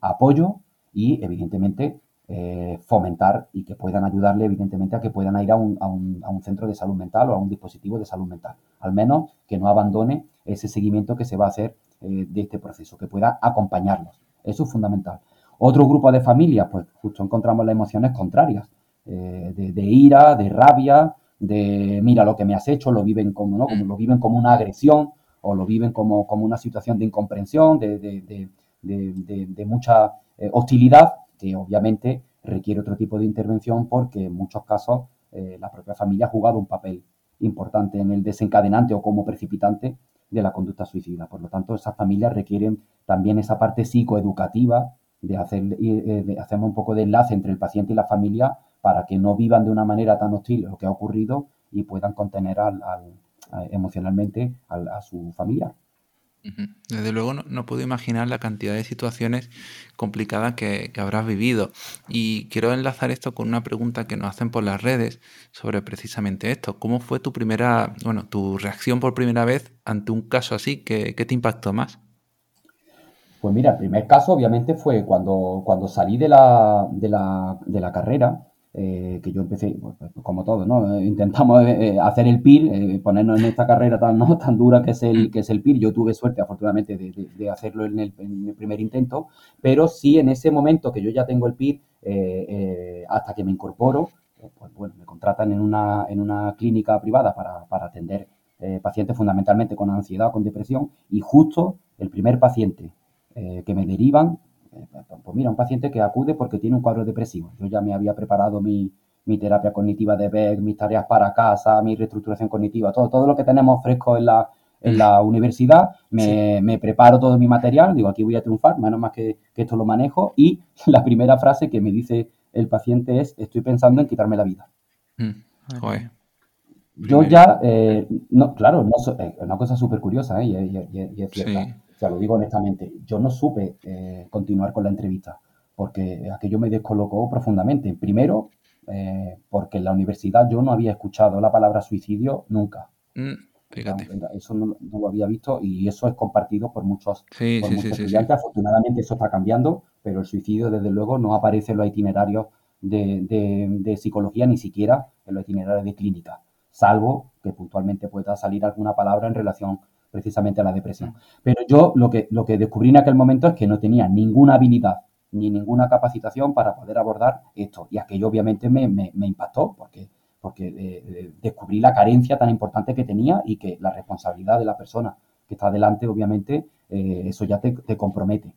apoyo y, evidentemente, eh, fomentar y que puedan ayudarle, evidentemente, a que puedan ir a un, a, un, a un, centro de salud mental o a un dispositivo de salud mental. Al menos que no abandone ese seguimiento que se va a hacer eh, de este proceso, que pueda acompañarlos. Eso es fundamental. Otro grupo de familias, pues justo encontramos las emociones contrarias, eh, de, ira, de rabia, de mira lo que me has hecho, lo viven como, ¿no? como, lo viven como una agresión o lo viven como, como una situación de incomprensión, de, de, de mucha hostilidad que obviamente requiere otro tipo de intervención porque en muchos casos eh, la propia familia ha jugado un papel importante en el desencadenante o como precipitante de la conducta suicida. Por lo tanto, esas familias requieren también esa parte psicoeducativa de hacer, eh, de hacer un poco de enlace entre el paciente y la familia para que no vivan de una manera tan hostil lo que ha ocurrido y puedan contener al, emocionalmente a su familiar. Desde luego no, puedo imaginar la cantidad de situaciones complicadas que, habrás vivido. Y quiero enlazar esto con una pregunta que nos hacen por las redes sobre precisamente esto. ¿Cómo fue tu primera, bueno, tu reacción por primera vez ante un caso así? ¿Qué, qué te impactó más? Pues mira, el primer caso obviamente fue cuando, cuando salí de la, de la, de la carrera eh, que yo empecé, pues, pues, como todo, ¿no? Eh, intentamos eh, hacer el PIR, ponernos en esta carrera tan, ¿no? tan dura que es, el, que es el PIR. Yo tuve suerte, afortunadamente, de, hacerlo en el, primer intento, pero sí en ese momento que yo ya tengo el PIR, hasta que me incorporo, pues bueno, me contratan en una, en una clínica privada para, para atender pacientes fundamentalmente con ansiedad con depresión, y justo el primer paciente que me derivan pues mira, un paciente que acude porque tiene un cuadro depresivo. Yo ya me había preparado mi, terapia cognitiva de Beck, mis tareas para casa, mi reestructuración cognitiva, todo, todo lo que tenemos fresco en la, en la universidad, me, preparo todo mi material, digo, aquí voy a triunfar, menos más que, esto lo manejo, y la primera frase que me dice el paciente es, estoy pensando en quitarme la vida. Mm, Yo ya, eh, no, claro, no, es una cosa súper curiosa, ¿eh? y, es cierta o sea, lo digo honestamente, yo no supe eh, continuar con la entrevista porque aquello me descolocó profundamente. Primero, eh, porque en la universidad yo no había escuchado la palabra suicidio nunca. Mm, fíjate. Eso no, lo había visto y eso es compartido por muchos, estudiantes. Afortunadamente eso está cambiando, pero el suicidio desde luego no aparece en los itinerarios de, de psicología, ni siquiera en los itinerarios de clínica, salvo que puntualmente pueda salir alguna palabra en relación precisamente a la depresión. Pero yo lo que, lo que descubrí en aquel momento es que no tenía ninguna habilidad ni ninguna capacitación para poder abordar esto. Y aquello obviamente me, me, impactó porque, porque eh, eh, descubrí la carencia tan importante que tenía y que la responsabilidad de la persona que está delante, obviamente, eh, eso ya te, compromete.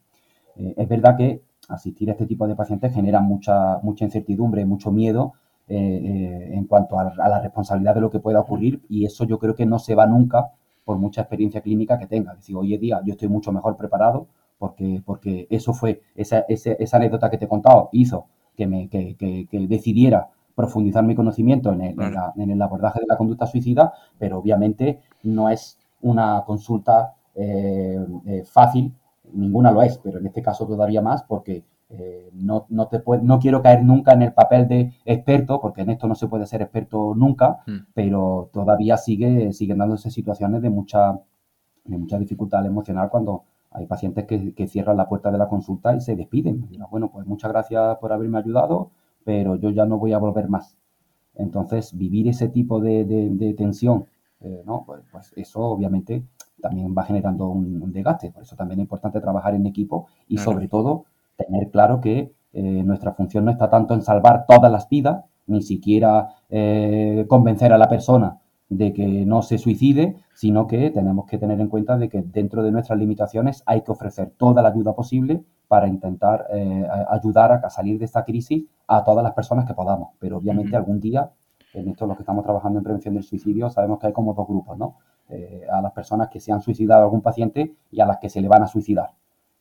es verdad que asistir a este tipo de pacientes genera mucha, mucha incertidumbre, mucho miedo en cuanto a, la responsabilidad de lo que pueda ocurrir y eso yo creo que no se va nunca por mucha experiencia clínica que tenga. Es decir, hoy en día yo estoy mucho mejor preparado porque, porque eso fue, esa, esa, anécdota que te he contado hizo que, me, que, que, decidiera profundizar mi conocimiento en el, en, el, abordaje de la conducta suicida, pero obviamente no es una consulta eh, eh, fácil, ninguna lo es, pero en este caso todavía más porque eh, no, no, te no quiero caer nunca en el papel de experto, porque en esto no se puede ser experto nunca, mm. pero todavía sigue, siguen dándose situaciones de mucha, de mucha dificultad emocional cuando hay pacientes que, cierran la puerta de la consulta y se despiden. bueno, pues muchas gracias por haberme ayudado, pero yo ya no voy a volver más. Entonces, vivir ese tipo de, tensión, eh, ¿no? Pues, pues, eso obviamente también va generando un, desgaste. Por eso también es importante trabajar en equipo y sobre todo tener claro que eh, nuestra función no está tanto en salvar todas las vidas, ni siquiera eh, convencer a la persona de que no se suicide, sino que tenemos que tener en cuenta de que dentro de nuestras limitaciones hay que ofrecer toda la ayuda posible para intentar eh, ayudar a, salir de esta crisis a todas las personas que podamos. Pero obviamente algún día, en esto lo que estamos trabajando en prevención del suicidio, sabemos que hay como dos grupos, ¿no? a las personas que se han suicidado algún paciente y a las que se le van a suicidar.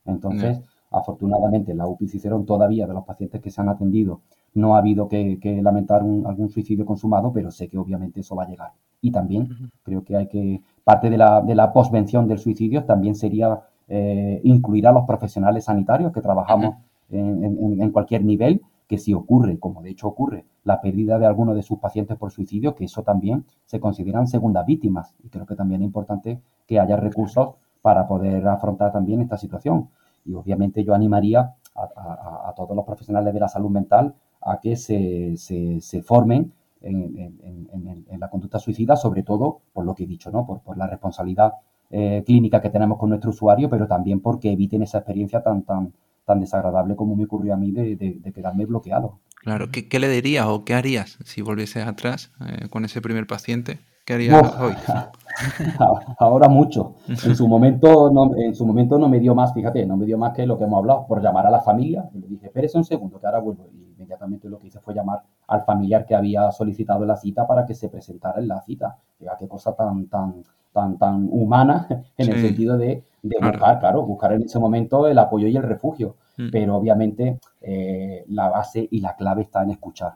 Entonces, Afortunadamente, la UPI Cicerón todavía de los pacientes que se han atendido no ha habido que, lamentar algún suicidio consumado, pero sé que obviamente eso va a llegar. Y también creo que hay que, parte de la, de la posvención del suicidio también sería eh, incluir a los profesionales sanitarios que trabajamos en, cualquier nivel, que si ocurre, como de hecho ocurre, la pérdida de alguno de sus pacientes por suicidio, que eso también se consideran segundas víctimas. Y creo que también es importante que haya recursos para poder afrontar también esta situación. Y obviamente yo animaría a, todos los profesionales de la salud mental a que se, se, formen en, la conducta suicida, sobre todo por lo que he dicho, ¿no? por, la responsabilidad eh, clínica que tenemos con nuestro usuario, pero también porque eviten esa experiencia tan, tan, tan desagradable como me ocurrió a mí de, quedarme bloqueado. Claro, ¿Qué, le dirías o qué harías si volvieses atrás eh, con ese primer paciente? ¿Qué harías hoy? Ahora mucho. En su momento no, en su momento no me dio más, fíjate, no me dio más que lo que hemos hablado, por llamar a la familia. Y le dije, espérese un segundo, que ahora vuelvo. Y inmediatamente lo que hice fue llamar al familiar que había solicitado la cita para que se presentara en la cita. Fíjate qué cosa tan, tan, tan, tan humana en el sentido de, buscar, claro, buscar en ese momento el apoyo y el refugio. Mm. Pero obviamente eh, la base y la clave está en escuchar.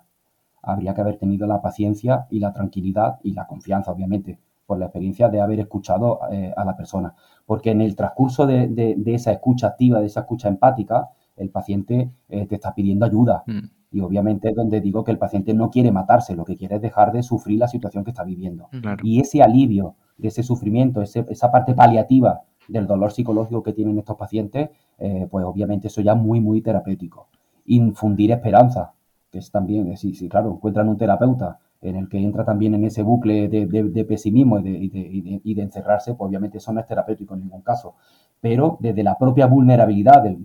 Habría que haber tenido la paciencia y la tranquilidad y la confianza, obviamente, por la experiencia de haber escuchado eh, a la persona. Porque en el transcurso de, esa escucha activa, de esa escucha empática, el paciente eh, te está pidiendo ayuda. Mm. Y obviamente es donde digo que el paciente no quiere matarse, lo que quiere es dejar de sufrir la situación que está viviendo. Y ese alivio de ese sufrimiento, esa parte paliativa del dolor psicológico que tienen estos pacientes, eh, pues obviamente eso ya es muy, muy terapéutico. Infundir esperanza, que es también, sí, sí, claro, encuentran un terapeuta en el que entra también en ese bucle de, pesimismo y de, encerrarse, pues obviamente eso no es terapéutico en ningún caso. Pero desde la propia vulnerabilidad del,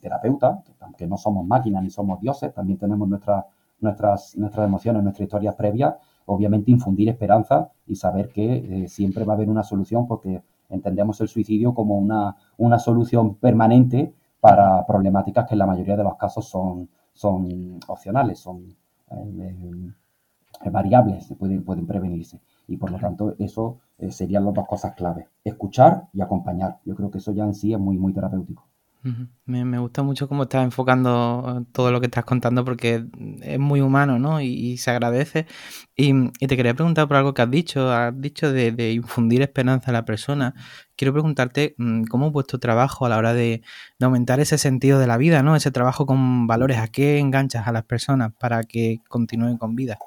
terapeuta, que no somos máquinas ni somos dioses, también tenemos nuestras, nuestras emociones, nuestras historias previas, obviamente infundir esperanza y saber que eh, siempre va a haber una solución porque entendemos el suicidio como una, una solución permanente para problemáticas que en la mayoría de los casos son, son opcionales, son eh, variables pueden, pueden prevenirse. Y por lo tanto, eso eh, serían las dos cosas clave. Escuchar y acompañar. Yo creo que eso ya en sí es muy, muy terapéutico. Me, gusta mucho cómo estás enfocando todo lo que estás contando porque es muy humano, ¿no? Y, se agradece. Y, te quería preguntar por algo que has dicho. Has dicho de, infundir esperanza a la persona. Quiero preguntarte mm, cómo es vuestro trabajo a la hora de, de, aumentar ese sentido de la vida, ¿no? Ese trabajo con valores. ¿A qué enganchas a las personas para que continúen con vida?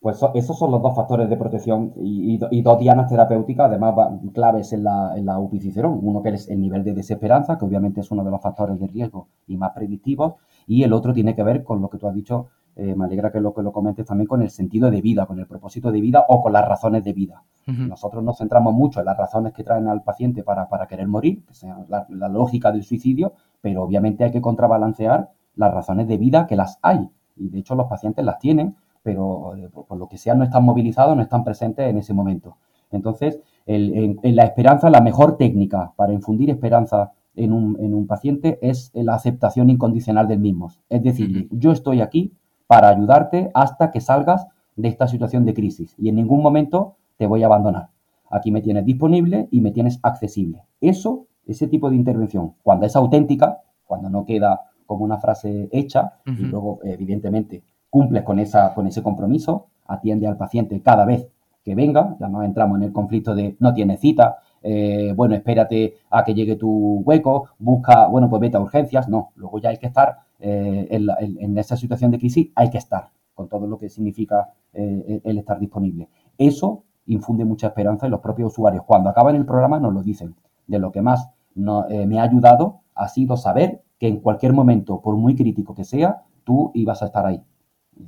Pues esos son los dos factores de protección y, dos dianas terapéuticas, además claves en la, en la Uno que es el nivel de desesperanza, que obviamente es uno de los factores de riesgo y más predictivos, y el otro tiene que ver con lo que tú has dicho, eh, me alegra que lo que lo comentes también con el sentido de vida, con el propósito de vida o con las razones de vida. Nosotros nos centramos mucho en las razones que traen al paciente para, querer morir, que sea la, la lógica del suicidio, pero obviamente hay que contrabalancear las razones de vida que las hay. Y de hecho los pacientes las tienen pero eh, por, lo que sea no están movilizados, no están presentes en ese momento. Entonces, en, la esperanza, la mejor técnica para infundir esperanza en un, paciente es la aceptación incondicional del mismo. Es decir, yo estoy aquí para ayudarte hasta que salgas de esta situación de crisis y en ningún momento te voy a abandonar. Aquí me tienes disponible y me tienes accesible. Eso, ese tipo de intervención, cuando es auténtica, cuando no queda como una frase hecha y luego, evidentemente, cumples con, esa, con ese compromiso, atiende al paciente cada vez que venga, ya no entramos en el conflicto de no tiene cita, eh, bueno, espérate a que llegue tu hueco, busca, bueno, pues vete a urgencias, no, luego ya hay que estar eh, en, esa situación de crisis, hay que estar con todo lo que significa eh, el estar disponible. Eso infunde mucha esperanza en los propios usuarios. Cuando acaban el programa nos lo dicen. De lo que más me ha ayudado ha sido saber que en cualquier momento, por muy crítico que sea, tú ibas a estar ahí.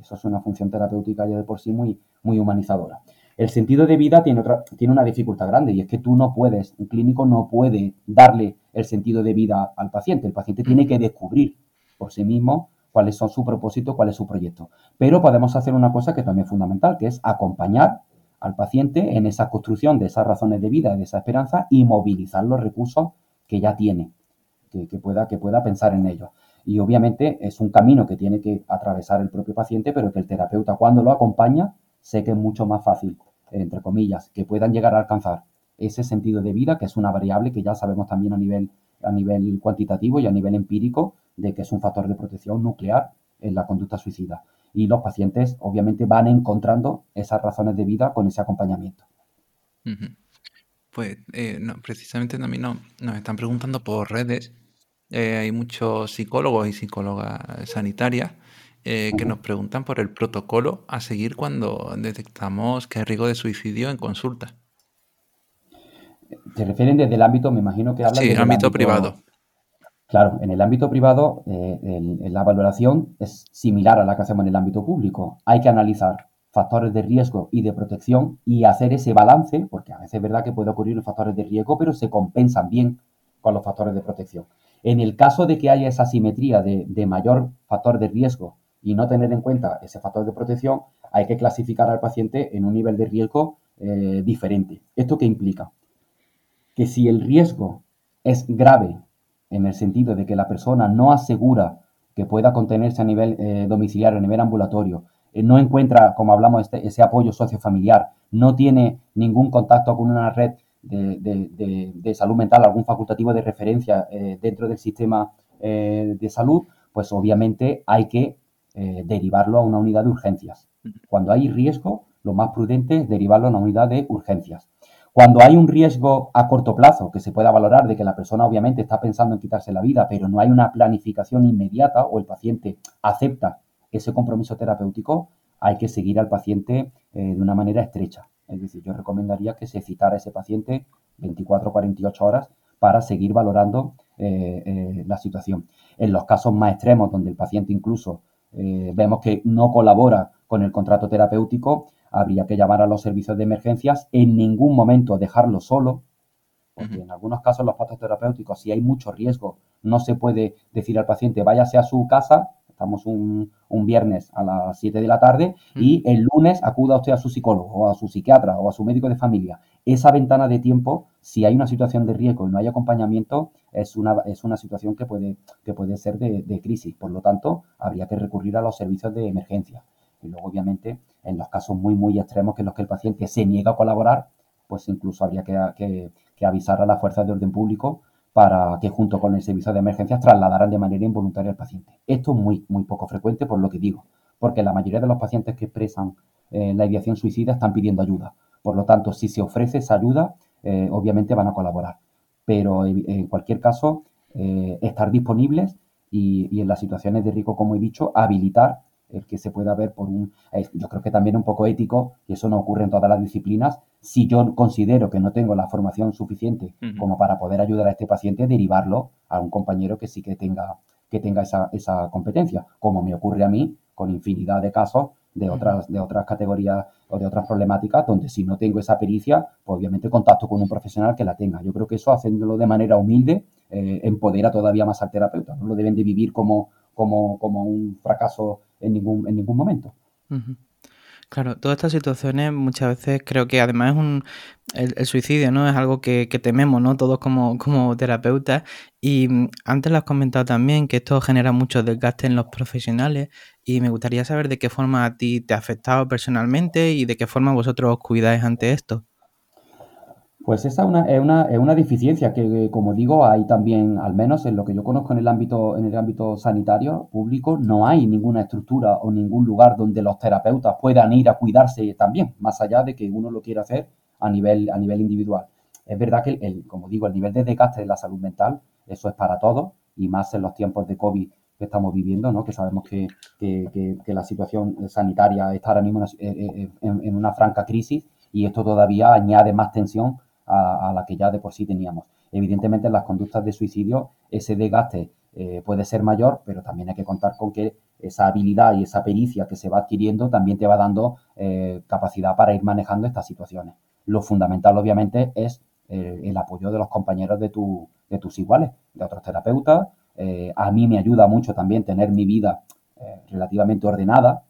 Eso es una función terapéutica ya de por sí muy, muy humanizadora. El sentido de vida tiene, otra, tiene una dificultad grande y es que tú no puedes, un clínico no puede darle el sentido de vida al paciente. El paciente tiene que descubrir por sí mismo cuáles son su propósito, cuál es su proyecto. Pero podemos hacer una cosa que también es fundamental, que es acompañar al paciente en esa construcción de esas razones de vida, de esa esperanza y movilizar los recursos que ya tiene, que, pueda, que pueda pensar en ellos. Y obviamente es un camino que tiene que atravesar el propio paciente, pero que el terapeuta cuando lo acompaña sé que es mucho más fácil entre comillas, que puedan llegar a alcanzar ese sentido de vida, que es una variable que ya sabemos también a nivel, a nivel cuantitativo y a nivel empírico, de que es un factor de protección nuclear en la conducta suicida. Y los pacientes obviamente van encontrando esas razones de vida con ese acompañamiento. Pues eh, precisamente también nos, nos están preguntando por redes. Eh, hay muchos psicólogos y psicólogas sanitarias eh, que nos preguntan por el protocolo a seguir cuando detectamos que hay riesgo de suicidio en consulta. ¿Se refieren desde el ámbito, me imagino que hablan Sí, ámbito, ámbito privado. Claro, en el ámbito privado eh, la valoración es similar a la que hacemos en el ámbito público. Hay que analizar factores de riesgo y de protección y hacer ese balance, porque a veces es verdad que puede ocurrir los factores de riesgo, pero se compensan bien con los factores de protección. En el caso de que haya esa simetría de, mayor factor de riesgo y no tener en cuenta ese factor de protección, hay que clasificar al paciente en un nivel de riesgo eh, diferente. ¿Esto qué implica? Que si el riesgo es grave en el sentido de que la persona no asegura que pueda contenerse a nivel eh, domiciliario, a nivel ambulatorio, eh, no encuentra, como hablamos, este, ese apoyo sociofamiliar, no tiene ningún contacto con una red de, salud mental, algún facultativo de referencia dentro del sistema de salud, pues obviamente hay que eh, derivarlo a una unidad de urgencias. Cuando hay riesgo, lo más prudente es derivarlo a una unidad de urgencias. Cuando hay un riesgo a corto plazo que se pueda valorar de que la persona obviamente está pensando en quitarse la vida, pero no hay una planificación inmediata o el paciente acepta ese compromiso terapéutico, hay que seguir al paciente eh, de una manera estrecha. Es decir, yo recomendaría que se citara a ese paciente 24 o 48 horas para seguir valorando eh, la situación. En los casos más extremos, donde el paciente incluso eh, vemos que no colabora con el contrato terapéutico, habría que llamar a los servicios de emergencias, en ningún momento dejarlo solo, porque en algunos casos los pactos terapéuticos, si hay mucho riesgo, no se puede decir al paciente váyase a su casa, estamos un, viernes a las 7 de la tarde, y el lunes acuda usted a su psicólogo o a su psiquiatra o a su médico de familia. Esa ventana de tiempo, si hay una situación de riesgo y no hay acompañamiento, es una, es una situación que puede, que puede ser de, crisis. Por lo tanto, habría que recurrir a los servicios de emergencia. Y luego, obviamente, en los casos muy, muy extremos, que en los que el paciente se niega a colaborar, pues incluso habría que, avisar a las fuerzas de orden público para que junto con el servicio de emergencias trasladaran de manera involuntaria al paciente. Esto es muy, muy poco frecuente por lo que digo, porque la mayoría de los pacientes que expresan eh, la ideación suicida están pidiendo ayuda. Por lo tanto, si se ofrece esa ayuda, eh, obviamente van a colaborar pero en cualquier caso, eh, estar disponibles y, en las situaciones de rico, como he dicho, habilitar el que se pueda ver por un... yo creo que también un poco ético, y eso no ocurre en todas las disciplinas, si yo considero que no tengo la formación suficiente como para poder ayudar a este paciente, derivarlo a un compañero que sí que tenga, que tenga esa, esa competencia, como me ocurre a mí con infinidad de casos de otras, de otras categorías o de otras problemáticas, donde si no tengo esa pericia, pues obviamente contacto con un profesional que la tenga. Yo creo que eso, haciéndolo de manera humilde, eh, empodera todavía más al terapeuta. No lo deben de vivir como, como, como un fracaso en ningún, en ningún momento. Claro, todas estas situaciones muchas veces creo que además es un, el, suicidio, ¿no? Es algo que, tememos, ¿no? Todos como, como terapeutas. Y mm, antes lo has comentado también que esto genera mucho desgaste en los profesionales y me gustaría saber de qué forma a ti te ha afectado personalmente y de qué forma vosotros os cuidáis ante esto. Pues esa es una, una, deficiencia que, como digo, hay también, al menos en lo que yo conozco en el ámbito, en el ámbito sanitario público, no hay ninguna estructura o ningún lugar donde los terapeutas puedan ir a cuidarse también, más allá de que uno lo quiera hacer a nivel, a nivel individual. Es verdad que, el, como digo, el nivel de desgaste de la salud mental, eso es para todos, y más en los tiempos de COVID que estamos viviendo, ¿no? que sabemos que, la situación sanitaria está ahora mismo en, en una franca crisis y esto todavía añade más tensión a, la que ya de por sí teníamos. Evidentemente, en las conductas de suicidio ese desgaste eh, puede ser mayor, pero también hay que contar con que esa habilidad y esa pericia que se va adquiriendo también te va dando eh, capacidad para ir manejando estas situaciones. Lo fundamental, obviamente, es eh, el apoyo de los compañeros de, tu, de tus iguales, de otros terapeutas. a mí me ayuda mucho también tener mi vida relativamente ordenada,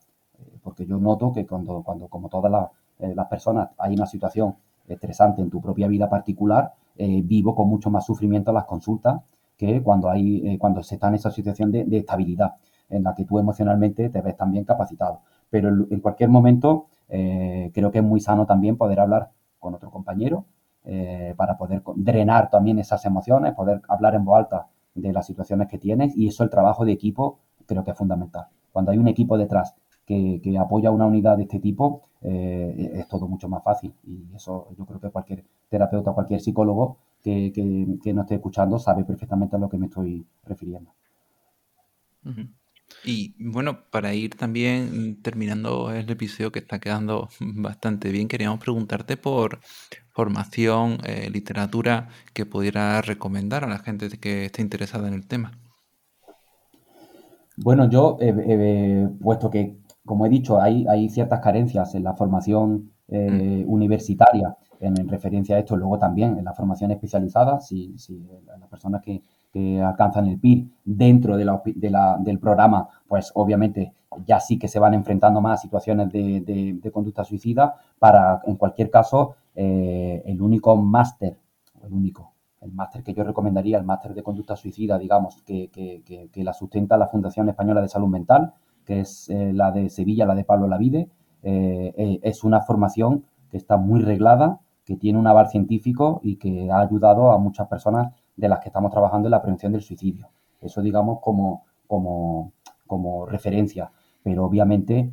porque yo noto que cuando, cuando como todas las personas, hay una situación estresante en tu propia vida particular, eh, vivo con mucho más sufrimiento las consultas que cuando, hay, eh, cuando se está en esa situación de, estabilidad, en la que tú emocionalmente te ves también capacitado. Pero en cualquier momento eh, creo que es muy sano también poder hablar con otro compañero para poder drenar también esas emociones, poder hablar en voz alta de las situaciones que tienes y eso el trabajo de equipo creo que es fundamental. Cuando hay un equipo detrás que, apoya una unidad de este tipo, eh, es todo mucho más fácil. Y eso yo creo que cualquier terapeuta, cualquier psicólogo que, que, nos esté escuchando sabe perfectamente a lo que me estoy refiriendo. Y bueno, para ir también terminando el episodio que está quedando bastante bien, queríamos preguntarte por formación, eh, literatura que pudiera recomendar a la gente que esté interesada en el tema. Bueno, yo, puesto que como he dicho, hay, hay ciertas carencias en la formación eh, mm. universitaria en, referencia a esto, luego también en la formación especializada, si, si las personas que, alcanzan el PIR dentro de la, del programa, pues obviamente ya sí que se van enfrentando más a situaciones de, conducta suicida, para en cualquier caso eh, el único máster, el único, el máster que yo recomendaría, el máster de conducta suicida, digamos, que, que la sustenta la Fundación Española de Salud Mental, que es eh, la de Sevilla, la de Pablo Lavide. Eh, eh, es una formación que está muy reglada, que tiene un aval científico y que ha ayudado a muchas personas de las que estamos trabajando en la prevención del suicidio. Eso, digamos, como, como, como referencia. Pero obviamente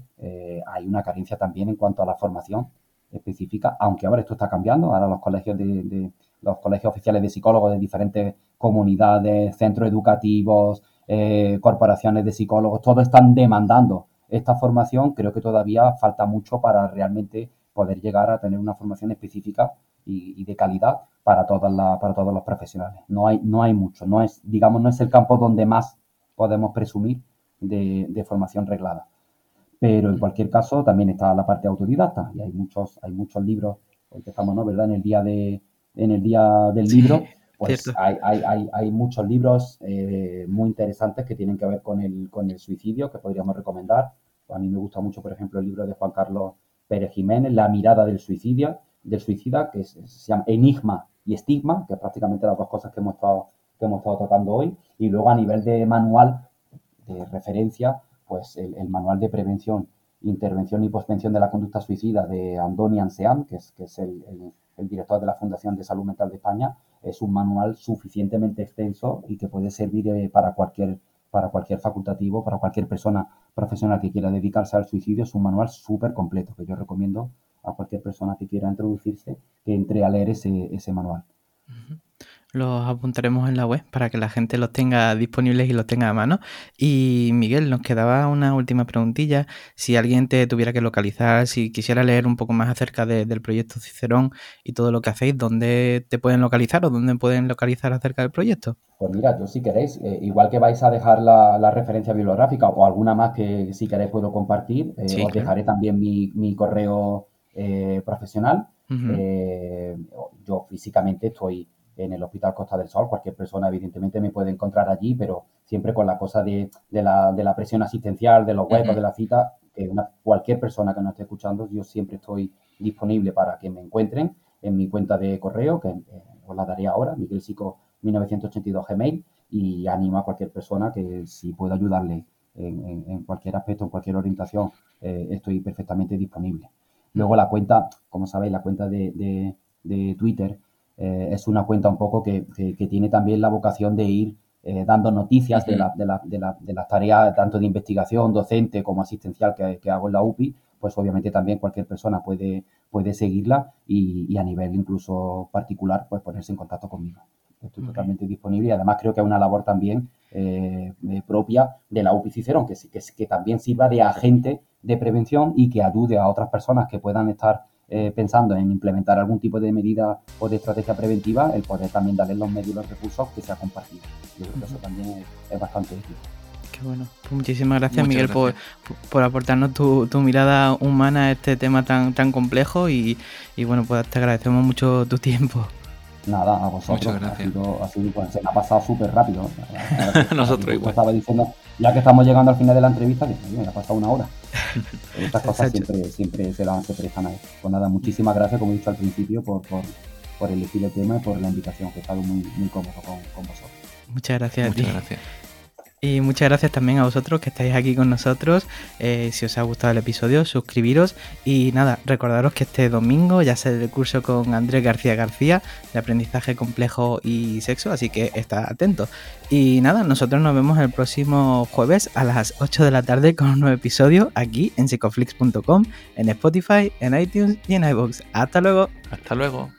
hay una carencia también en cuanto a la formación específica, aunque ahora esto está cambiando. Ahora los colegios de los colegios oficiales de psicólogos de diferentes comunidades, centros educativos, eh, corporaciones de psicólogos, todos están demandando esta formación. Creo que todavía falta mucho para realmente poder llegar a tener una formación específica y, de calidad para todas para todos los profesionales. No hay, no hay mucho, no es, digamos, no es el campo donde más podemos presumir de, formación reglada. Pero en cualquier caso también está la parte autodidacta y hay muchos, hay muchos libros, hoy que estamos, ¿no? ¿verdad? En el día de, en el día del libro, pues hay, hay, hay, muchos libros eh, muy interesantes que tienen que ver con el, con el suicidio que podríamos recomendar. A mí me gusta mucho, por ejemplo, el libro de Juan Carlos Pérez Jiménez, La mirada del suicidio, del suicida, que se llama Enigma y Estigma, que es prácticamente las dos cosas que hemos estado, que hemos estado tocando hoy. Y luego a nivel de manual de referencia, pues el, manual de prevención, intervención y posvención de la conducta suicida de Andoni Ansean, que es, que es el el director de la Fundación de Salud Mental de España, es un manual suficientemente extenso y que puede servir eh, para cualquier para cualquier facultativo, para cualquier persona profesional que quiera dedicarse al suicidio, es un manual súper completo que yo recomiendo a cualquier persona que quiera introducirse que entre a leer ese, ese manual los apuntaremos en la web para que la gente los tenga disponibles y los tenga a mano. Y Miguel, nos quedaba una última preguntilla. Si alguien te tuviera que localizar, si quisiera leer un poco más acerca del proyecto Cicerón y todo lo que hacéis, ¿dónde te pueden localizar o dónde pueden localizar acerca del proyecto? Pues mira, yo si queréis, eh, igual que vais a dejar la, referencia bibliográfica o alguna más que si queréis puedo compartir, eh, os dejaré también mi, correo eh, profesional. yo físicamente estoy en el Hospital Costa del Sol. Cualquier persona, evidentemente, me puede encontrar allí, pero siempre con la cosa de, la, presión asistencial, de los huecos, de la cita, que cualquier persona que nos esté escuchando, yo siempre estoy disponible para que me encuentren en mi cuenta de correo, que eh, os la daré ahora, miguelsico1982 Gmail, y animo a cualquier persona que si puedo ayudarle en, cualquier aspecto, en cualquier orientación, eh, estoy perfectamente disponible. Luego la cuenta, como sabéis, la cuenta de, Twitter eh, es una cuenta un poco que, tiene también la vocación de ir eh, dando noticias de, la, de, la, de, las tareas tanto de investigación, docente como asistencial que, hago en la UPI, pues obviamente también cualquier persona puede, puede seguirla y, a nivel incluso particular, pues ponerse en contacto conmigo. Estoy totalmente disponible y además creo que es una labor también eh, propia de la UPI Cicerón, que, que, que también sirva de agente de prevención y que ayude a otras personas que puedan estar eh, pensando en implementar algún tipo de medida o de estrategia preventiva, el poder también darle los medios y los recursos que sea compartido. Yo creo que eso también es, bastante útil. Qué bueno. Pues muchísimas gracias, Miguel, Por, por, aportarnos tu, tu, mirada humana a este tema tan, tan complejo y, y bueno, pues te agradecemos mucho tu tiempo. Nada, a vosotros. Muchas gracias. Ha sido, pues, se me ha pasado súper rápido. Nosotros igual. Estaba diciendo, ya que estamos llegando al final de la entrevista, que me ha pasado una hora. estas cosas siempre, siempre se, dan, se prestan a eso. Pues nada, muchísimas gracias, como he dicho al principio, por, por, por elegir el tema y por la invitación, que he estado muy, muy cómodo con, con vosotros. Muchas gracias. Muchas gracias. Y muchas gracias también a vosotros que estáis aquí con nosotros. Eh, si os ha gustado el episodio, suscribiros. Y nada, recordaros que este domingo ya será el curso con Andrés García García de aprendizaje complejo y sexo, así que está atento. Y nada, nosotros nos vemos el próximo jueves a las 8 de la tarde con un nuevo episodio aquí en psicoflix.com, en Spotify, en iTunes y en iVoox. Hasta luego. Hasta luego.